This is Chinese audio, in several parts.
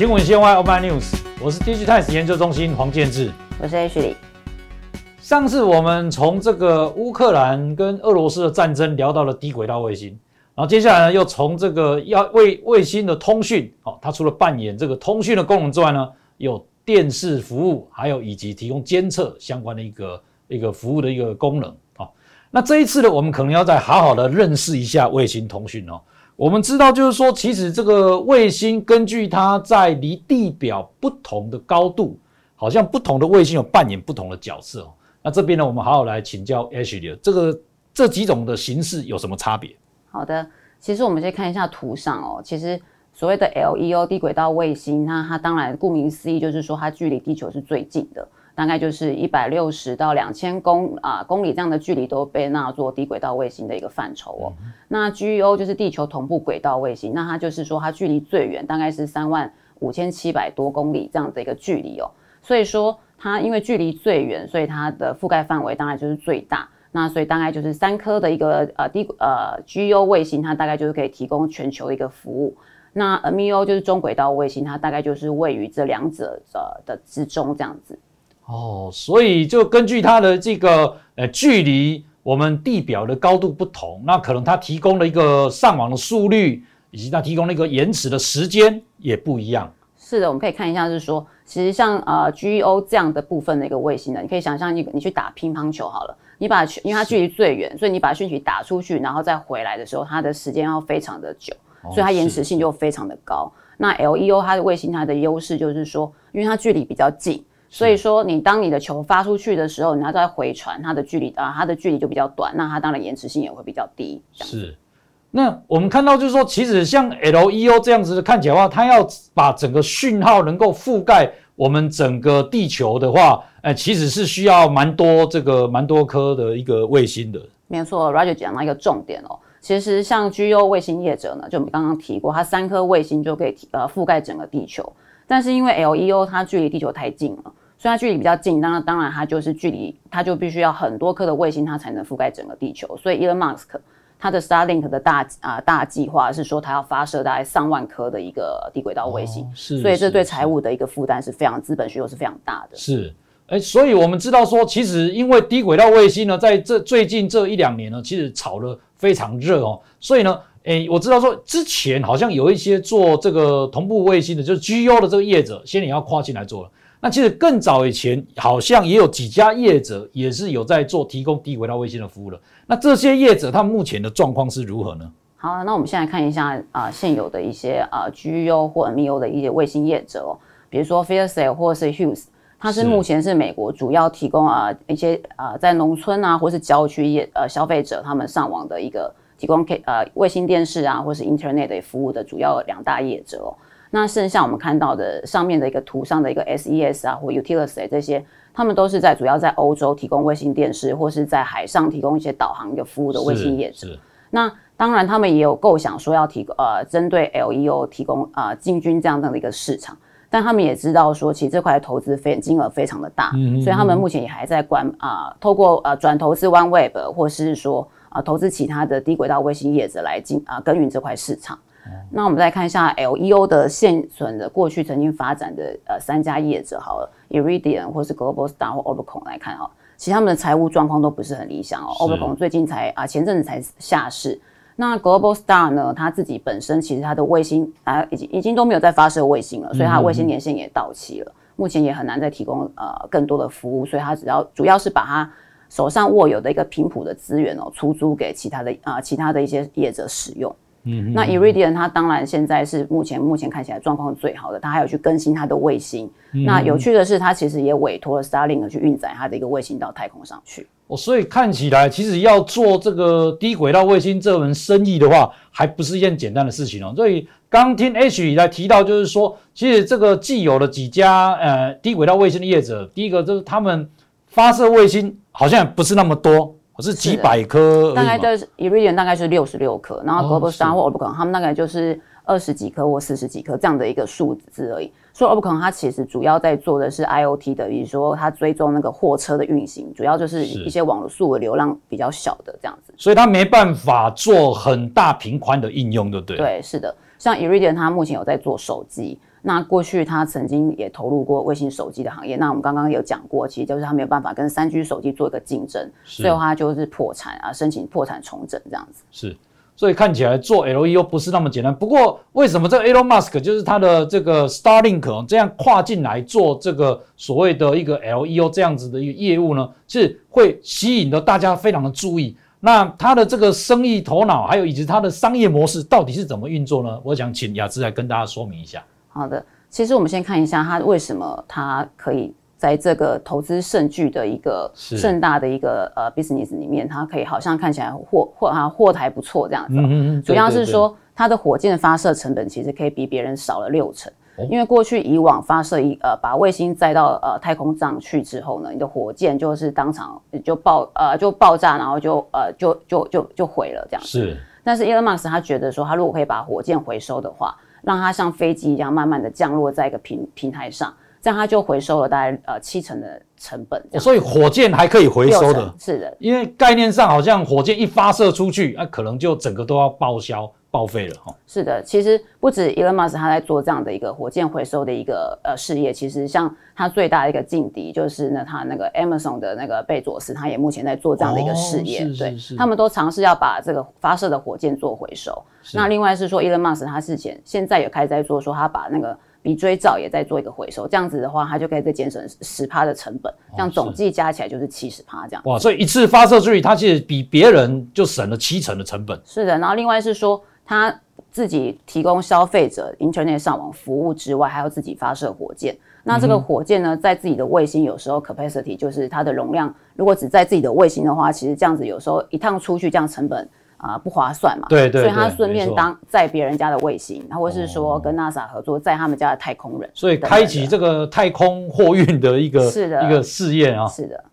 新闻线外 Open News，我是 Digitimes 研究中心黄建志，我是 H 李。上次我们从这个乌克兰跟俄罗斯的战争聊到了低轨道卫星，然后接下来呢，又从这个要卫卫星的通讯，哦，它除了扮演这个通讯的功能之外呢，有电视服务，还有以及提供监测相关的一个一个服务的一个功能哦。那这一次呢，我们可能要再好好的认识一下卫星通讯哦。我们知道，就是说，其实这个卫星根据它在离地表不同的高度，好像不同的卫星有扮演不同的角色哦。那这边呢，我们好好来请教 Ashley，这个这几种的形式有什么差别？好的，其实我们先看一下图上哦。其实所谓的 LEO 低轨道卫星，那它当然顾名思义就是说它距离地球是最近的。大概就是一百六十到两千公啊公里这样的距离都被纳做低轨道卫星的一个范畴哦。那 GEO 就是地球同步轨道卫星，那它就是说它距离最远大概是三万五千七百多公里这样的一个距离哦。所以说它因为距离最远，所以它的覆盖范围当然就是最大。那所以大概就是三颗的一个呃低呃 GEO 卫星，它大概就是可以提供全球的一个服务。那 MEO 就是中轨道卫星，它大概就是位于这两者呃的之中这样子。哦，所以就根据它的这个呃距离，我们地表的高度不同，那可能它提供的一个上网的速率，以及它提供的一个延迟的时间也不一样。是的，我们可以看一下，就是说，其实像呃 GEO 这样的部分的一个卫星呢，你可以想象，你你去打乒乓球好了，你把因为它距离最远，所以你把讯息打出去，然后再回来的时候，它的时间要非常的久，所以它延迟性就非常的高。那 LEO 它的卫星它的优势就是说，因为它距离比较近。所以说，你当你的球发出去的时候，你要再回传，它的距离啊，它的距离就比较短，那它当然延迟性也会比较低。是，那我们看到就是说，其实像 LEO 这样子的看起来的话，它要把整个讯号能够覆盖我们整个地球的话，哎，其实是需要蛮多这个蛮多颗的一个卫星的。没错，Roger 讲到一个重点哦，其实像 GEO 卫星业者呢，就我们刚刚提过，它三颗卫星就可以呃覆盖整个地球，但是因为 LEO 它距离地球太近了。所以它距离比较近，当然当然它就是距离，它就必须要很多颗的卫星，它才能覆盖整个地球。所以 Elon Musk 他的 Starlink 的大啊大计划是说，他要发射大概上万颗的一个低轨道卫星，是，所以这对财务的一个负担是非常，资本需求是非常大的。是，哎，所以我们知道说，其实因为低轨道卫星呢，在这最近这一两年呢，其实炒得非常热哦，所以呢，哎，我知道说之前好像有一些做这个同步卫星的，就是 G O 的这个业者，先也要跨进来做了。那其实更早以前，好像也有几家业者也是有在做提供低轨道卫星的服务了。那这些业者，他们目前的状况是如何呢？好，那我们现在看一下啊，现有的一些啊 GU 或 MEO 的一些卫星业者哦，比如说 Faircell 或是 Hughes，它是目前是美国主要提供啊一些啊在农村啊或是郊区业呃消费者他们上网的一个提供给呃卫星电视啊或是 Internet 的服务的主要两大业者哦。那剩下我们看到的上面的一个图上的一个 SES 啊，或 Utility 这些，他们都是在主要在欧洲提供卫星电视，或是在海上提供一些导航的服务的卫星业者。那当然，他们也有构想说要提呃针对 LEO 提供呃进军这样的一个市场，但他们也知道说，其实这块投资非金额非常的大，所以他们目前也还在关啊，透过呃转投资 OneWeb，或是说啊投资其他的低轨道卫星业者来进啊耕耘这块市场。那我们再看一下 LEO 的现存的过去曾经发展的呃三家业者好了，Iridium 或是 Global Star 或 Overcom 来看哈，其实他们的财务状况都不是很理想哦。Overcom 最近才啊前阵子才下市，那 Global Star 呢，它自己本身其实它的卫星啊已经已经都没有在发射卫星了，所以它卫星年限也到期了，目前也很难再提供呃更多的服务，所以它只要主要是把它手上握有的一个频谱的资源哦出租给其他的啊其他的一些业者使用。嗯，那 Iridium 它当然现在是目前目前看起来状况最好的，它还有去更新它的卫星。那有趣的是，它其实也委托了 Starlink 去运载它的一个卫星到太空上去。哦，所以看起来其实要做这个低轨道卫星这门生意的话，还不是一件简单的事情哦。所以刚听 H 来提到，就是说，其实这个既有的几家呃低轨道卫星的业者，第一个就是他们发射卫星好像不是那么多。是几百颗，大概就是 Iridium 大概是六十六颗，然后 Global Star 或 Orbicon 他们大概就是二十几颗或四十几颗这样的一个数字而已。所以 Orbicon 它其实主要在做的是 IOT 的，比如说它追踪那个货车的运行，主要就是一些网络数的流量比较小的这样子。所以它没办法做很大频宽的应用，对不对？对，是的。像 Iridium 它目前有在做手机，那过去他曾经也投入过卫星手机的行业，那我们刚刚有讲过，其实就是他没有办法跟三 G 手机做一个竞争，是最后他就是破产啊，申请破产重整这样子。是，所以看起来做 LEO 不是那么简单。不过为什么这个 Elon Musk 就是他的这个 Starlink 哦这样跨进来做这个所谓的一个 LEO 这样子的一个业务呢？是会吸引的大家非常的注意。那他的这个生意头脑，还有以及他的商业模式到底是怎么运作呢？我想请雅芝来跟大家说明一下。好的，其实我们先看一下它为什么它可以在这个投资盛巨的一个盛大的一个呃 business 里面，它可以好像看起来获获啊获得还不错这样子哦、嗯嗯嗯，主要是说它的火箭发射成本其实可以比别人少了六成。哦。因为过去以往发射一呃把卫星载到呃太空上去之后呢，你的火箭就是当场就爆呃就爆炸，然后就呃就就就就毁了这样子。是。但是 Elon Musk 他觉得说，他如果可以把火箭回收的话，让它像飞机一样慢慢的降落在一个平平台上，这样它就回收了大概呃七成的成本这样。所以火箭还可以回收的，是的，因为概念上好像火箭一发射出去，那、可能就整个都要报销报废了哈。是的，其实不止 Elon Musk 他在做这样的一个火箭回收的一个呃事业，其实像他最大的一个劲敌就是呢，他那个 Amazon 的那个贝佐斯，他也目前在做这样的一个事业，哦是是对他们都尝试要把这个发射的火箭做回收。那另外是说，Elon Musk 他之前现在也开始在做，说他把那个鼻锥罩也在做一个回收，这样子的话，他就可以再节省十趴的成本，这样总计加起来就是七十趴这样。哇，所以一次发射出去，它其实比别人就省了七成的成本。是的，然后另外是说他自己提供消费者 Internet 上网服务之外，还要自己发射火箭。那这个火箭呢，在自己的卫星有时候 capacity 就是它的容量，如果只在自己的卫星的话，其实这样子有时候一趟出去这样成本啊、不划算嘛。对对所以他顺便当在别人家的卫星，或是说跟 NASA 合作在他们家的太空人。所以开启这个太空货运的一个是的一个试验啊，是的，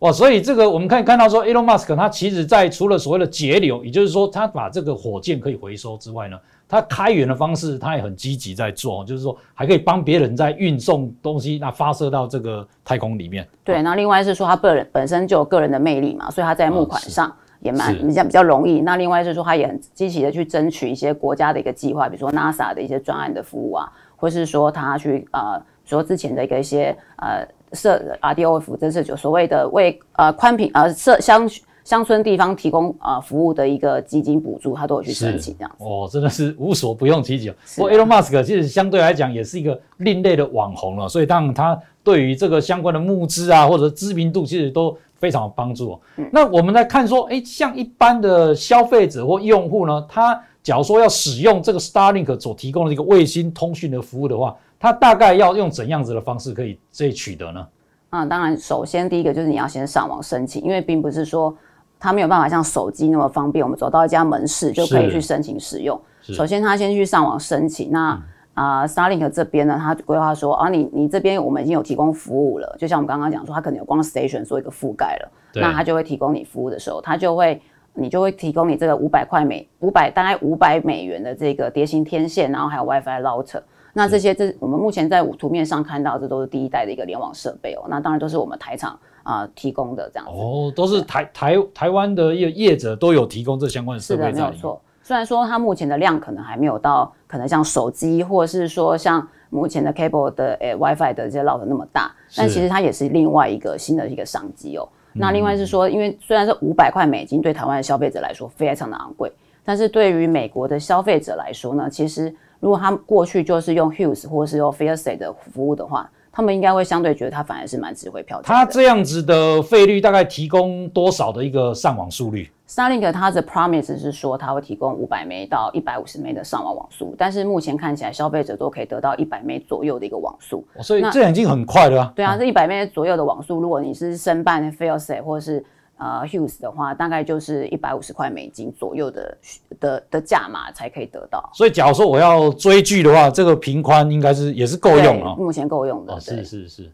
哇！所以这个我们可以看到说，Elon Musk 他其实在除了所谓的节流，也就是说他把这个火箭可以回收之外呢，他开源的方式他也很积极在做，就是说还可以帮别人在运送东西，那发射到这个太空里面。对。那另外是说他个人本身就有个人的魅力嘛，所以他在募款是上。也蛮比较比较容易。那另外是说，他也很积极的去争取一些国家的一个计划，比如说 NASA 的一些专案的服务啊，或是说他去呃，说之前的一个一些呃设 RDOF，这是就所谓的为呃宽频呃设乡乡村地方提供呃服务的一个基金补助，他都有去申请这样子。哦，真的是无所不用其极不过 Elon Musk 其实相对来讲也是一个另类的网红了，所以当然他对于这个相关的募资啊或者知名度其实都非常有帮助、哦。嗯那我们来看说，哎，像一般的消费者或用户呢，他假如说要使用这个 Starlink 所提供的一个卫星通讯的服务的话，他大概要用怎样子的方式可以这取得呢？啊、当然，首先第一个就是你要先上网申请，因为并不是说它没有办法像手机那么方便，我们走到一家门市就可以去申请使用。首先，他先去上网申请。那啊、s t a r l i n k 这边呢，他规划说啊，你你这边我们已经有提供服务了，就像我们刚刚讲说，他可能有光 station 做一个覆盖了，那他就会提供你服务的时候，他就会。你就会提供你这个五百块美五百大概五百美元的这个蝶形天线，然后还有 WiFi router。那这些这我们目前在图面上看到，这都是第一代的一个联网设备哦。那当然都是我们台厂啊、提供的这样子。哦，都是台台台湾的业业者都有提供这相关的设是的，备在里面。没有错。虽然说它目前的量可能还没有到，可能像手机或者是说像目前的 cable 的呃 WiFi 的这些 router 那么大，但其实它也是另外一个新的一个商机哦。那另外是说，因为虽然是五百块美金对台湾的消费者来说非常的昂贵，但是对于美国的消费者来说呢，其实如果他们过去就是用 Hughes 或是用 Fairset 的服务的话，他们应该会相对觉得他反而是蛮值回票价的。它这样子的费率大概提供多少的一个上网速率？Starlink 它的 promise 是说它会提供五百枚到一百五十枚的上网网速，但是目前看起来消费者都可以得到一百枚左右的一个网速。哦所以那这样已经很快了啊。对啊，这一百枚左右的网速，如果你是申办 Fairset 或是呃 Hughes 的话，大概就是一百五十块美金左右的的的价码才可以得到。所以假如说我要追剧的话，这个平宽应该是也是够用对啊。目前够用的。哦，是是是。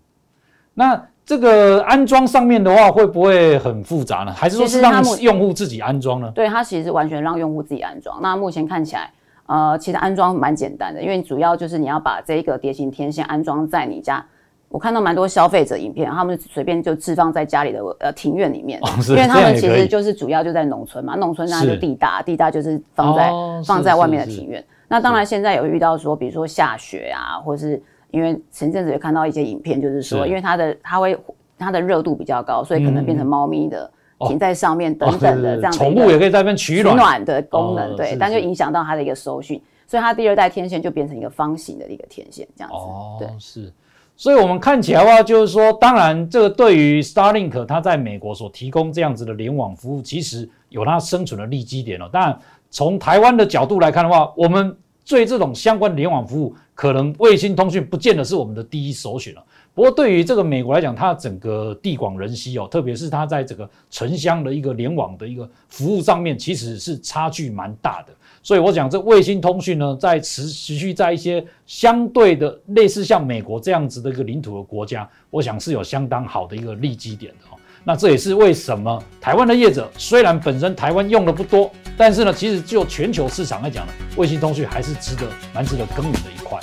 那这个安装上面的话，会不会很复杂呢？还是说是让用户自己安装呢？对，它其实完全让用户自己安装。那目前看起来，呃，其实安装蛮简单的，因为主要就是你要把这一个蝶形天线安装在你家。我看到蛮多消费者影片，他们随便就置放在家里的呃庭院里面，哦因为他们其实就是主要就在农村嘛，农村那是。就地大，地大就是放在、哦放在外面的庭院。那当然现在有遇到说，比如说下雪啊，或是因为前阵子有看到一些影片，就是说，因为它的它会它的热度比较高，所以可能变成猫咪的停在上面等等的这样。宠物也可以在那边取暖。的功能，对，但就影响到它的一个收讯，所以它第二代天线就变成一个方形的一个天线这样子。哦，对，是。所以，我们看起来的话，就是说，当然，这个对于 Starlink 它在美国所提供这样子的联网服务，其实有它生存的利基点哦。当然，从台湾的角度来看的话，我们对这种相关联网服务，可能卫星通讯不见得是我们的第一首选了。不过，对于这个美国来讲，它整个地广人稀哦，特别是它在整个城乡的一个联网的一个服务上面，其实是差距蛮大的。所以我讲这卫星通讯呢，在持持续在一些相对的类似像美国这样子的一个领土的国家，我想是有相当好的一个利基点的哦。那这也是为什么台湾的业者虽然本身台湾用的不多，但是呢，其实就全球市场来讲呢，卫星通讯还是值得蛮值得耕耘的一块。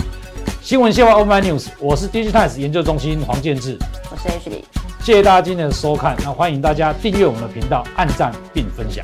新闻线外 Open News，我是 Digitimes 研究中心黄建志，我是 H 李，谢谢大家今天的收看，那欢迎大家订阅我们的频道，按赞并分享。